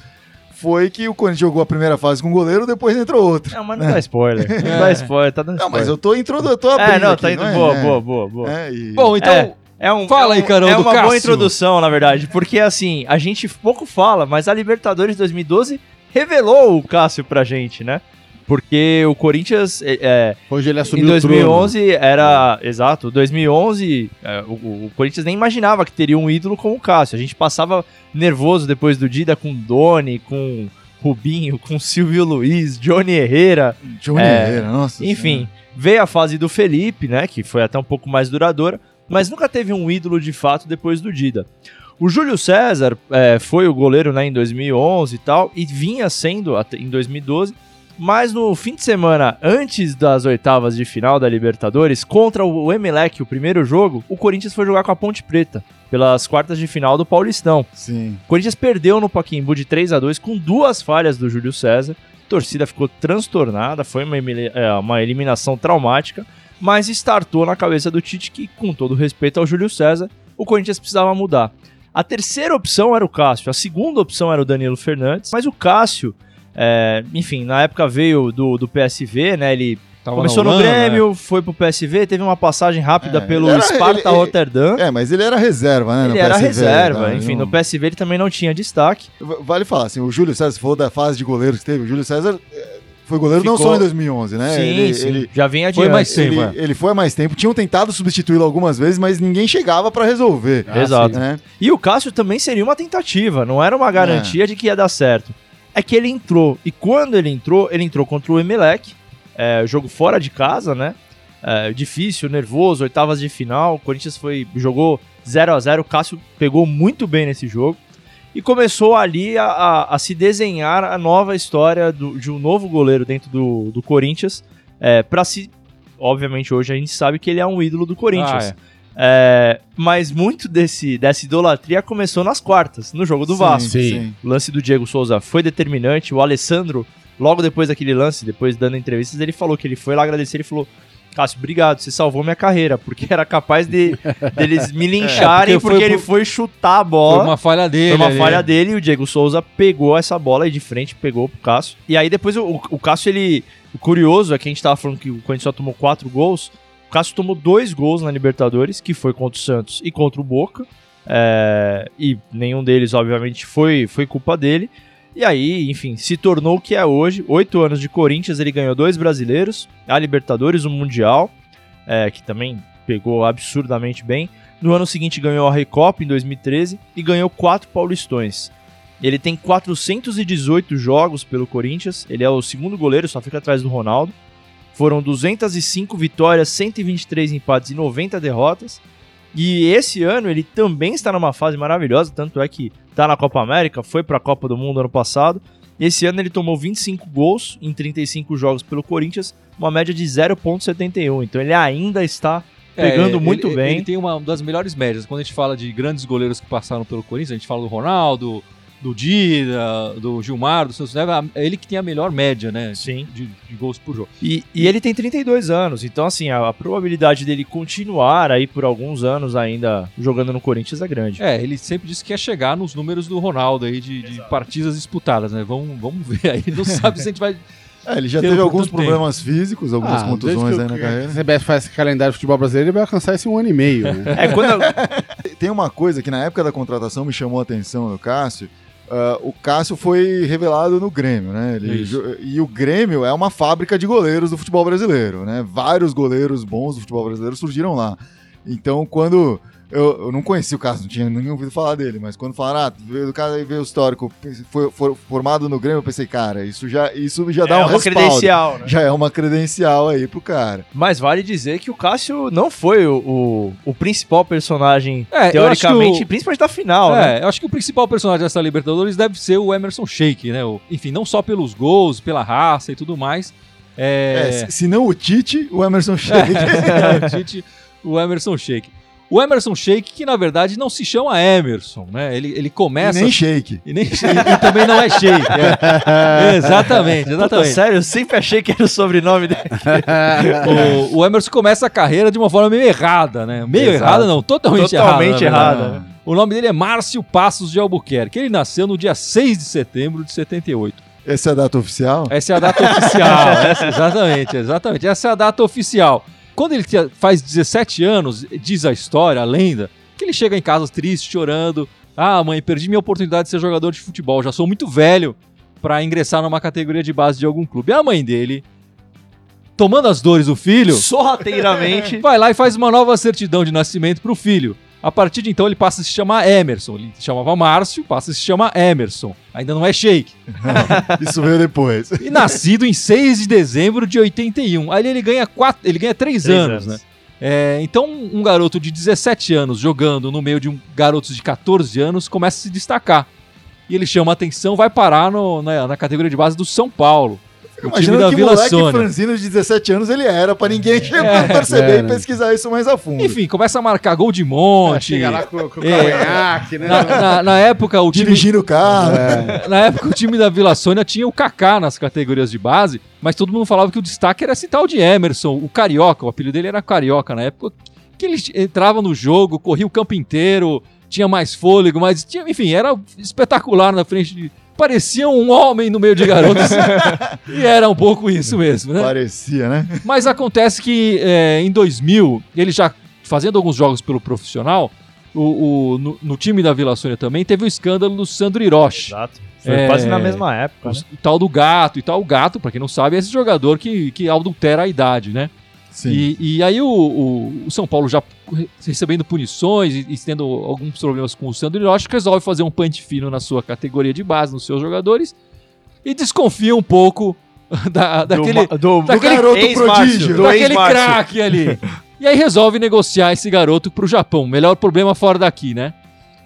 foi que o Corinthians jogou a primeira fase com o goleiro, depois entrou outro. Não, mas não dá spoiler. Não dá spoiler, tá dando Não, spoiler. mas eu tô introduzindo, eu tô abrindo É, não, aqui, tá indo. é? boa, É. boa, boa, boa. É, e- Bom, então. É. É um, Fala é aí, um- Carol, É do uma boa Cássio. introdução, na verdade, porque assim, a gente pouco fala, mas a Libertadores 2012 revelou o Cássio pra gente, né? Porque o Corinthians, é, é, Hoje ele em assumiu o 2011 era, exato, 2011 é, o, o Corinthians nem imaginava que teria um ídolo como o Cássio. A gente passava nervoso depois do Dida com Doni, com Rubinho, com Silvio Luiz, Johnny Herrera, Johnny É, Herrera, nossa enfim, veio a fase do Felipe, né, que foi até um pouco mais duradoura, mas nunca teve um ídolo de fato depois do Dida. O Júlio César é, foi o goleiro né, em 2011 e tal, e vinha sendo até em 2012, mas no fim de semana antes das oitavas de final da Libertadores, contra o Emelec, o primeiro jogo, o Corinthians foi jogar com a Ponte Preta, pelas quartas de final do Paulistão. Sim. O Corinthians perdeu no Paquimbu de 3 a 2 com duas falhas do Júlio César. A torcida ficou transtornada, foi uma, é, uma eliminação traumática, mas startou na cabeça do Tite que, com todo respeito ao Júlio César, o Corinthians precisava mudar. A terceira opção era o Cássio, a segunda opção era o Danilo Fernandes, mas o Cássio, é, enfim, na época veio do, do PSV, né? Ele Tava começou na no Holanda, Grêmio, foi pro PSV, teve uma passagem rápida É, pelo era- Sparta ele- Rotterdam. É, mas ele era reserva, né? no Ele era PSV, reserva, tá? enfim, Não- no PSV ele também não tinha destaque. Vale falar, assim, o Júlio César, se for da fase de goleiros que teve, o Júlio César eh, foi goleiro não Ficou- só em 2011, né? sim, ele, sim, ele- já vem Foi adiante. mais tempo, ele, é. ele foi há mais tempo. Tinham tentado substituí-lo algumas vezes, mas ninguém chegava pra resolver. Ah, Exato. Né? E o Cássio também seria uma tentativa, não era uma garantia de que ia dar certo. É que ele entrou, e quando ele entrou, ele entrou contra o Emelec, é, jogo fora de casa, né? É, difícil, nervoso, oitavas de final. O Corinthians foi, jogou 0 a 0 O Cássio pegou muito bem nesse jogo. E começou ali a, a- a se desenhar a nova história do- de um novo goleiro dentro do, do Corinthians. É, para se. Obviamente, hoje a gente sabe que ele é um ídolo do Corinthians. Ah, é. É, mas muito desse, dessa idolatria começou nas quartas, no jogo do Sim, Vasco. Sim. O lance do Diego Souza foi determinante. O Alessandro, logo depois daquele lance, depois dando entrevistas, ele falou que ele foi lá agradecer. Ele falou: Cássio, obrigado, você salvou minha carreira, porque era capaz de deles me lincharem É, porque porque, foi ele foi chutar a bola. Foi uma falha dele. Foi uma ali. falha dele e o Diego Souza pegou essa bola aí de frente, pegou pro Cássio. E aí depois o, o- o Cássio, ele. O curioso é que a gente tava falando que o Corinthians só tomou quatro gols. O Cássio tomou dois gols na Libertadores, que foi contra o Santos e contra o Boca. É, e nenhum deles, obviamente, foi, foi culpa dele. E aí, enfim, se tornou o que é hoje. Oito anos de Corinthians, ele ganhou dois brasileiros, a Libertadores, o Mundial, é, que também pegou absurdamente bem. No ano seguinte ganhou a Recopa em 2013 e ganhou quatro Paulistões. Ele tem 418 jogos pelo Corinthians, ele é o segundo goleiro, só fica atrás do Ronaldo. Foram 205 vitórias, 123 empates e 90 derrotas. E esse ano ele também está numa fase maravilhosa, tanto é que está na Copa América, foi para a Copa do Mundo ano passado. Esse ano ele tomou 25 gols em 35 jogos pelo Corinthians, uma média de 0.71. Então ele ainda está É, pegando ele- muito ele, bem. Ele tem uma das melhores médias. Quando a gente fala de grandes goleiros que passaram pelo Corinthians, a gente fala do Ronaldo, do Dida, do Gilmar, do Santos Neves. É ele que tem a melhor média, né? Sim. De, de gols por jogo. E, e ele tem 32 anos, então assim, a, a probabilidade dele continuar aí por alguns anos ainda jogando no Corinthians é grande. É, ele sempre disse que ia chegar nos números do Ronaldo aí de, de partidas disputadas, né? Vamos, vamos ver aí. Não sabe se a gente vai. É, ele já Pelo teve alguns problemas físicos, algumas Ah, contusões aí na carreira. A CBF faz esse calendário de futebol brasileiro, ele vai alcançar esse um ano e meio, né? É, quando Tem uma coisa que na época da contratação me chamou a atenção do Cássio. Ah, o Cássio foi revelado no Grêmio, né? Ele e o Grêmio é uma fábrica de goleiros do futebol brasileiro, né? Vários goleiros bons do futebol brasileiro surgiram lá. Então, quando. Eu, eu não conhecia o Cássio, não tinha nem ouvido falar dele, mas quando falaram, ah, veio do cara aí veio o histórico, foi, foi formado no Grêmio, eu pensei, cara, isso já, isso já dá é um uma respaldo. credencial, né? Já é uma credencial aí pro cara. Mas vale dizer que o Cássio não foi o, o, o principal personagem, É, teoricamente, o- principalmente da final, né? É, eu acho que o principal personagem dessa Libertadores deve ser o Emerson Sheik, né? O- enfim, não só pelos gols, pela raça e tudo mais. É, É, se- se não o Tite, o Emerson Sheik. É, o Tite, o Emerson Sheik. O Emerson Sheik, que na verdade não se chama Emerson, né? Ele, ele E começa. nem shake. E, nem, e também não é Sheik. é. Exatamente, Puta, exatamente. sério, eu sempre achei que era o sobrenome dele. o, o Emerson começa a carreira de uma forma meio errada, né? Meio Exato. errada, não, totalmente, Totalmente errada. na errada. verdade. O nome dele é Márcio Passos de Albuquerque. Ele nasceu no dia 6 de setembro de 78. Essa é a data oficial? Essa é a data oficial. Essa- exatamente, exatamente. Essa é a data oficial. Quando ele faz 17 anos, diz a história, a lenda, que ele chega em casa triste, chorando. Ah, mãe, perdi minha oportunidade de ser jogador de futebol. Já sou muito velho para ingressar numa categoria de base de algum clube. E a mãe dele, tomando as dores do filho, Sorrateiramente. vai lá e faz uma nova certidão de nascimento pro filho. A partir de então ele passa a se chamar Emerson. Ele se chamava Márcio, passa a se chamar Emerson. Ainda não é Sheik. Isso veio depois. E nascido em 6 de dezembro de 81. Ali ele ganha quatro, ele ganha 3 Três anos, né? É, então um garoto de 17 anos jogando no meio de um garotos de 14 anos começa a se destacar. E ele chama a atenção, vai parar no- na, na categoria de base do São Paulo. O time Imaginando da que Vila moleque Sônia. franzino de 17 anos ele era, pra ninguém É, perceber é, e pesquisar isso mais a fundo. Enfim, começa a marcar gol de monte. Chega lá com, com o É. cavanhaque, né? Na, na- na época, o time, Dirigindo o carro. É. na época, o time da Vila Sônia tinha o Kaká nas categorias de base, mas todo mundo falava que o destaque era esse tal de Emerson, o Carioca. O apelido dele era Carioca na época. Que ele entrava no jogo, corria o campo inteiro, tinha mais fôlego, mas tinha, enfim, era espetacular na frente de. Parecia um homem no meio de garotos. e era um pouco isso mesmo, né? Parecia, né? Mas acontece que é, em 2000, ele já fazendo alguns jogos pelo profissional, o, o- no, no time da Vila Sônia também teve o escândalo do Sandro Hiroshi. Exato. Foi É. quase na mesma época. O, né? tal do gato e tal. O gato, pra quem não sabe, é esse jogador que, que adultera a idade, né? Sim. E, e aí o, o- o São Paulo já re- recebendo punições e, e tendo alguns problemas com o Sandro Hiroshi, resolve fazer um pante fino na sua categoria de base, nos seus jogadores, e desconfia um pouco da, daquele, do, do, daquele garoto ex-Márcio, prodígio. do daquele craque ali. E aí resolve negociar esse garoto pro Japão. Melhor problema fora daqui, né?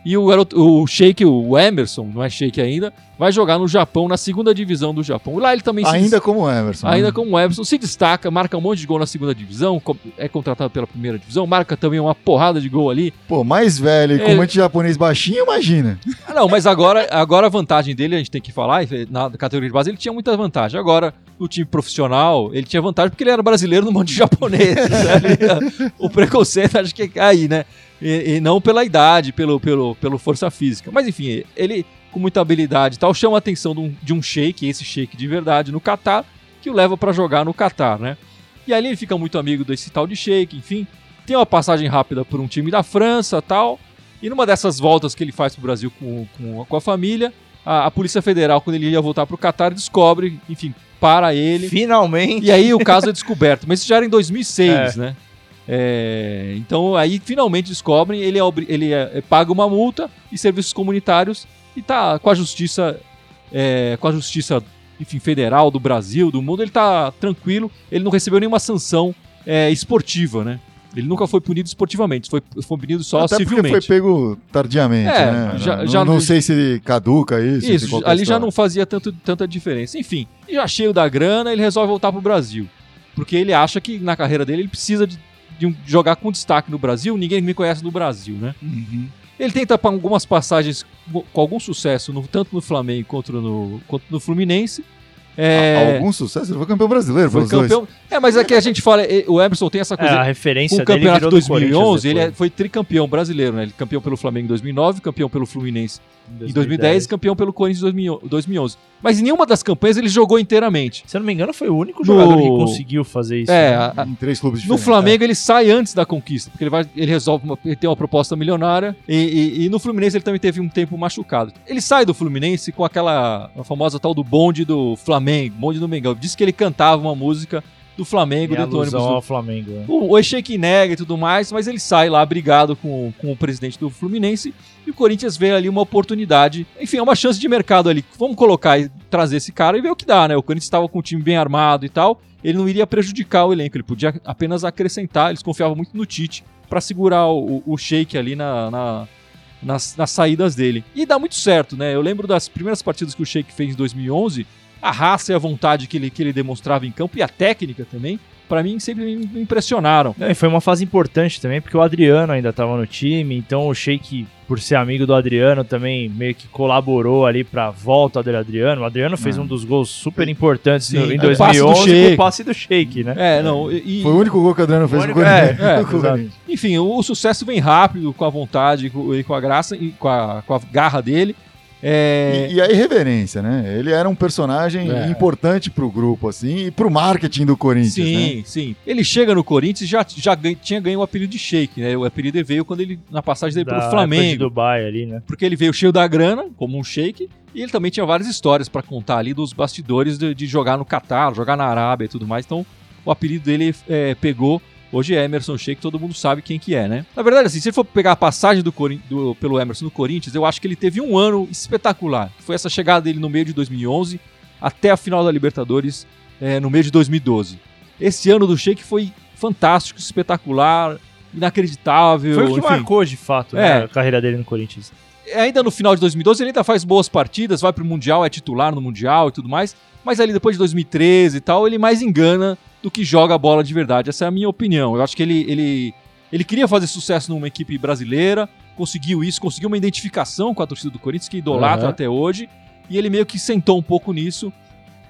E o garoto, o Sheik, o Emerson, não é Sheik ainda, vai jogar no Japão, na segunda divisão do Japão. Lá ele também se Ainda como Emerson. Ainda né? como o Emerson se destaca, marca um monte de gol na segunda divisão, é contratado pela primeira divisão, marca também uma porrada de gol ali. Pô, mais velho e com É. um monte de japonês baixinho, imagina. Ah, não, mas agora, agora a vantagem dele, a gente tem que falar, na categoria de base ele tinha muita vantagem. Agora, no time profissional, ele tinha vantagem porque ele era brasileiro no monte de japonês. né? Ali, o preconceito acho que é aí, né? E, e não pela idade, pelo, pelo, pelo força física. Mas enfim, ele com muita habilidade e tal, chama a atenção de um, de um shake, esse shake de verdade, no Catar, que o leva pra jogar no Catar, né? E ali ele fica muito amigo desse tal de shake, enfim. Tem uma passagem rápida por um time da França tal. E numa dessas voltas que ele faz pro Brasil com, com, com a família, a, a Polícia Federal, quando ele ia voltar pro Catar, descobre, enfim, para ele. Finalmente. E aí o caso é descoberto. Mas isso já era em 2006, É. né? É, então aí finalmente descobrem, ele, é, ele é- é- paga uma multa e serviços comunitários e tá com a justiça, é, com a justiça, enfim, federal do Brasil, do mundo, ele tá tranquilo, ele não recebeu nenhuma sanção é, esportiva, né? Ele nunca foi punido esportivamente, foi, foi punido só Até porque civilmente. foi pego tardiamente, É, né? já- não, já- não sei se caduca isso. Isso, ali já não fazia tanto, tanta diferença. Enfim, já cheio da grana, ele resolve voltar pro Brasil. Porque ele acha que na carreira dele ele precisa de, de jogar com destaque no Brasil. Ninguém me conhece no Brasil, né? Uhum. Ele tenta algumas passagens co- com algum sucesso, no- tanto no Flamengo quanto no, quanto no Fluminense. É, Algum sucesso? Ele foi campeão brasileiro, foi os dois. campeão. É, mas é que a gente fala, eh, o Emerson tem essa É, coisa. a Com referência o dele campeonato virou de do Corinthians 2011, ele é- foi tricampeão brasileiro, né? Ele campeão pelo Flamengo em 2009, campeão pelo Fluminense em 2010 e campeão pelo Corinthians em 2000 2011. Mas em nenhuma das campanhas ele jogou inteiramente. Se eu não me engano, foi o único No- jogador que conseguiu fazer isso. É, né? a- a- Em três clubes no diferentes. Flamengo ele sai antes da conquista, porque ele, vai, ele resolve uma, ele tem uma proposta milionária e, e- e no Fluminense ele também teve um tempo machucado. Ele sai do Fluminense com aquela a famosa tal do bonde do Flamengo, bonde do Mengão. Disse que ele cantava uma música do Flamengo dentro do ônibus do, Flamengo. né? O, o Echeque nega e tudo mais, mas ele sai lá brigado com, com o presidente do Fluminense e o Corinthians vê ali uma oportunidade. Enfim, é uma chance de mercado ali. Vamos colocar e trazer esse cara e ver o que dá, né? O Corinthians estava com o time bem armado e tal. Ele não iria prejudicar o elenco, ele podia apenas acrescentar. Eles confiavam muito no Tite para segurar o, o Sheik ali na, na- nas, nas saídas dele. E dá muito certo, né? Eu lembro das primeiras partidas que o Sheik fez em 2011 a raça e a vontade que ele, que ele demonstrava em campo e a técnica também pra mim sempre me impressionaram. Não, e foi uma fase importante também, porque o Adriano ainda tava no time, então o Sheik, por ser amigo do Adriano, também meio que colaborou ali pra volta do Adriano. O Adriano fez um dos gols super importantes Sim, no- em é do 2011 com Sheik. o passe do Sheik, né? É, não, e, Foi o único gol que o Adriano fez O no Corinthians. é, No Corinthians. enfim, o, o sucesso vem rápido, com a vontade e com, e com a graça e com a, com a garra dele. É, E, e a irreverência, né? Ele era um personagem É. importante pro grupo, assim, e pro marketing do Corinthians, né? Sim, sim. Ele chega no Corinthians e já, já ganha- tinha ganho o apelido de Sheik, né? O apelido veio quando ele, na passagem dele Da pro época de Flamengo. Dubai ali, né? Porque ele veio cheio da grana, como um Sheik, e ele também tinha várias histórias pra contar ali dos bastidores de, de jogar no Catar, jogar na Arábia e tudo mais. Então, o apelido dele é, pegou. Hoje é Emerson Sheik, todo mundo sabe quem que é, né? Na verdade, assim, se ele for pegar a passagem do, do- pelo Emerson no Corinthians, eu acho que ele teve um ano espetacular. Foi essa chegada dele no meio de 2011 até a final da Libertadores é, no meio de 2012. Esse ano do Sheik foi fantástico, espetacular, inacreditável. Foi o que enfim. marcou, de fato, É. né, a carreira dele no Corinthians. Ainda no final de 2012 ele ainda faz boas partidas, vai pro Mundial, é titular no Mundial e tudo mais, mas ali depois de 2013 e tal, ele mais engana do que joga a bola de verdade. Essa é a minha opinião. Eu acho que ele, ele, ele queria fazer sucesso numa equipe brasileira, conseguiu isso, conseguiu uma identificação com a torcida do Corinthians, que idolatra Aham. até hoje, e ele meio que sentou um pouco nisso,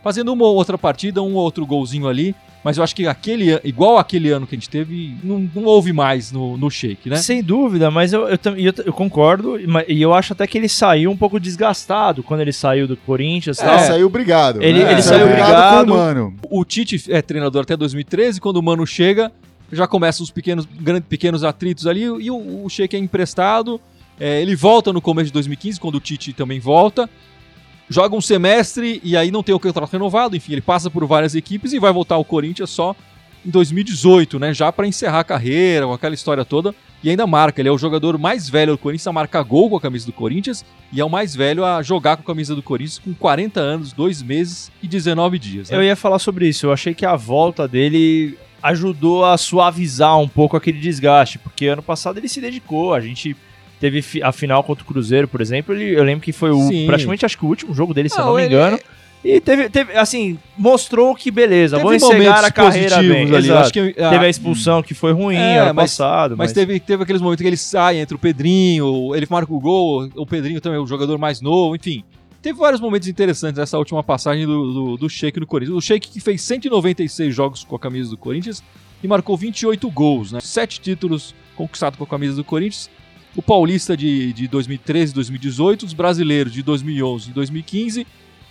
fazendo uma ou outra partida, um ou outro golzinho ali, mas eu acho que aquele, igual aquele ano que a gente teve, não, não houve mais no, no Shake, né? Sem dúvida, mas eu, eu, eu, eu concordo, e eu acho até que ele saiu um pouco desgastado quando ele saiu do Corinthians. Ele tal. saiu obrigado. Ele- né? ele saiu com brigado. o Mano. O Tite é treinador até 2013, quando o Mano chega, já começam os pequenos, grandes, pequenos atritos ali, e o, o Sheik é emprestado. é, ele volta no começo de 2015, quando o Tite também volta. Joga um semestre e aí não tem o contrato renovado, enfim, ele passa por várias equipes e vai voltar ao Corinthians só em 2018, né? Já para encerrar a carreira, com aquela história toda. E ainda marca, ele é o jogador mais velho do Corinthians a marcar gol com a camisa do Corinthians e é o mais velho a jogar com a camisa do Corinthians com 40 anos, 2 meses e 19 dias. né? Eu ia falar sobre isso. Eu achei que a volta dele ajudou a suavizar um pouco aquele desgaste, porque ano passado ele se dedicou. A gente teve a final contra o Cruzeiro, por exemplo. Ele, eu lembro que foi o, Sim. praticamente acho que o último jogo dele, se eu Não, me ele- engano. E teve, teve, assim, mostrou que beleza, Teve vou encerrar momentos a carreira bem. positivos ali. Acho que, ah, Teve a expulsão que foi ruim É, ano mas- passado, Mas, teve, teve aqueles momentos que ele sai entre o Pedrinho, ele marca o gol, o Pedrinho também é o jogador mais novo, enfim. Teve vários momentos interessantes nessa última passagem do, do, do Sheik no Corinthians. O Sheik que fez 196 jogos com a camisa do Corinthians e marcou 28 gols, né? Sete títulos conquistados com a camisa do Corinthians. O Paulista de, de 2013 e 2018, os brasileiros de 2011 e 2015,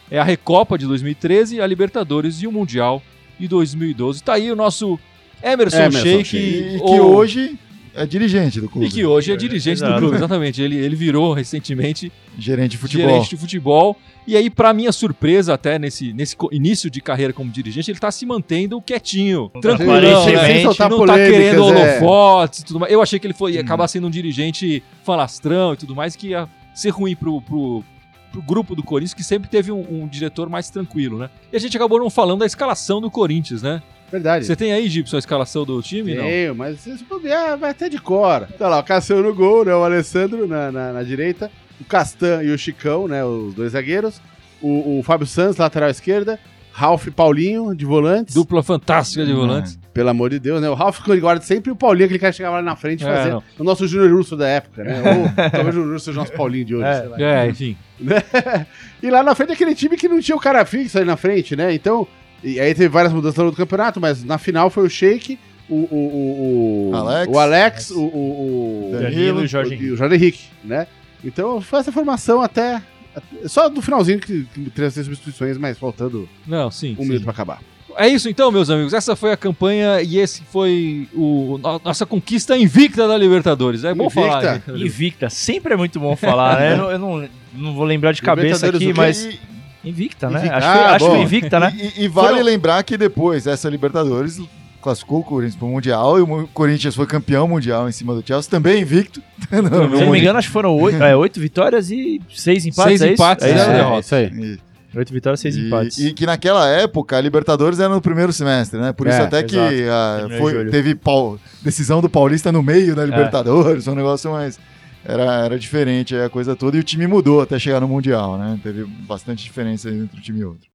é a Recopa de 2013, a Libertadores e o Mundial de 2012. Tá aí o nosso Emerson, Emerson Sheik. Que ou- hoje é dirigente do clube. e que hoje é dirigente do Exato. clube, exatamente. Ele, ele virou recentemente Gerente de futebol. gerente de futebol. E aí, pra minha surpresa, até nesse, nesse início de carreira como dirigente, ele tá se mantendo quietinho, tranquilão, Aparentemente, né? não tá querendo é. holofotes e tudo mais. Eu achei que ele foi, ia Hum. acabar sendo um dirigente falastrão e tudo mais, que ia ser ruim pro, pro, pro grupo do Corinthians, que sempre teve um, um diretor mais tranquilo, né? E a gente acabou não falando da escalação do Corinthians, né? Verdade. Você tem aí, Gibson, a escalação do time? Não. Tenho, mas se bobear, vai até de cor. Tá lá, o Cassiano no gol, né? O Alessandro na, na, na direita. O Castan e o Chicão, né? Os dois zagueiros. O, o Fábio Santos, lateral esquerda. Ralf e Paulinho, de volantes. Dupla fantástica de volantes. Pelo amor de Deus, né? O Ralf ele guarda sempre e o Paulinho, aquele cara que chegava lá na frente É, fazer não. o nosso Júnior Urso da época, né? Ou talvez o Júnior Urso seja o nosso Paulinho de hoje, É. sei lá. É, enfim. E lá na frente aquele time que não tinha o cara fixo ali na frente, né? Então, e aí teve várias mudanças ao longo do campeonato, mas na final foi o Sheik, o, o, o, o Alex. o, Alex, o, o, o, Danilo e Jorge o, e o Jorge Henrique, né? Então foi essa formação até. Só do finalzinho que, que teve as substituições, mas faltando Não, sim. um sim. minuto pra acabar. É isso então, meus amigos. Essa foi a campanha e esse foi o a nossa conquista invicta da Libertadores. É bom Invicta? falar. né? Invicta, sempre é muito bom falar, né? Eu, não- eu não, não vou lembrar de cabeça aqui, o mas. E, Invicta, né? Invicta. Acho, que, Ah, acho que Invicta, né? e- e vale Foram- lembrar que depois essa Libertadores classificou o Corinthians para o Mundial e o Corinthians foi campeão mundial em cima do Chelsea, também invicto. Se eu não me engano, acho que foram oito, é, oito vitórias e seis empates. Seis é empates, é. É. derrota. isso aí. E- Oito vitórias, seis E, empates. e que naquela época a Libertadores era no primeiro semestre, né? Por isso É, até que exato. ah, Terminou em foi- teve pau- decisão do Paulista no meio da Libertadores, um negócio mais. Era, era diferente a coisa toda e o time mudou até chegar no Mundial, né? Teve bastante diferença entre um time e outro.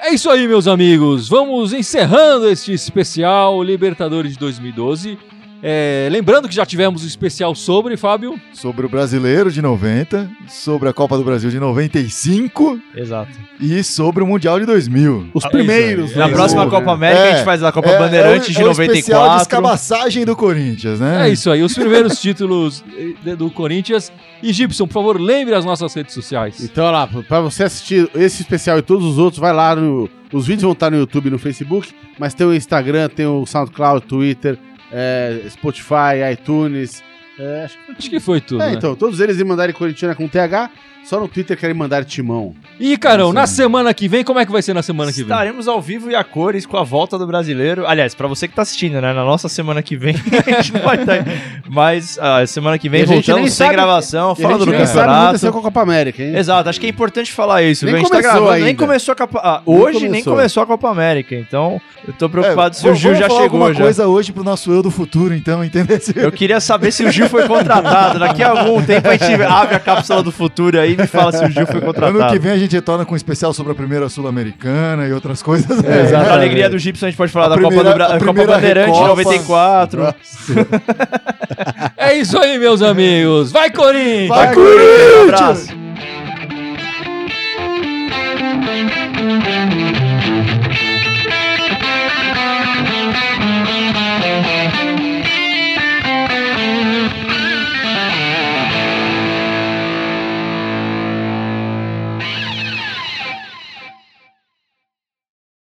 É isso aí, meus amigos. Vamos encerrando este especial Libertadores de 2012. É, lembrando que já tivemos um especial sobre, Fábio. Sobre o brasileiro de 90, sobre a Copa do Brasil de 95 Exato. e sobre o Mundial de 2000. Os É primeiros. isso Na né? próxima Copa América a gente faz a Copa Bandeirantes é, de é o especial de 94. escabaçagem do Corinthians, né? É isso aí, os primeiros títulos do Corinthians. E Gibson, por favor, lembre as nossas redes sociais. Então, olha lá, pra você assistir esse especial e todos os outros, vai lá no. Os vídeos vão estar no YouTube e no Facebook, mas tem o Instagram, tem o SoundCloud, Twitter, é, Spotify, iTunes. É, acho que foi Acho que foi tudo. É, né? então, todos eles mandarem Corintiana com TH, só no Twitter querem mandar timão. E, Carão, na semana que vem, como é que vai ser na semana que vem? Estaremos ao vivo e a cores com a volta do brasileiro. Aliás, pra você que tá assistindo, né? Na nossa semana que vem, a gente não vai estar. aí. Mas a semana que vem a gente nem voltamos sem sabe- gravação, a falando gente do nem sabe o que aconteceu campeonato. com a Copa América, hein? Exato, acho que é importante falar isso. Nem a gente tá começou gravando, nem ainda. começou a Copa. ah, Nem hoje nem começou. começou a Copa América, então eu tô preocupado É, se o Gil vamos já falar chegou alguma já. coisa hoje pro nosso eu do futuro, então, entendeu? Eu queria saber se o Gil foi contratado. Daqui a algum tempo a gente abre a cápsula do futuro aí e me fala se o Gil foi Ano contratado. que vem a gente retorna com um especial sobre a primeira Sul-Americana e outras coisas. É, pra alegria do Gibson, a gente pode falar A da primeira- Copa do Bra... a Copa Bandeirante de Recopa. 94. É isso aí, meus amigos. Vai, Corinthians! Vai, Um Corinthians! abraço.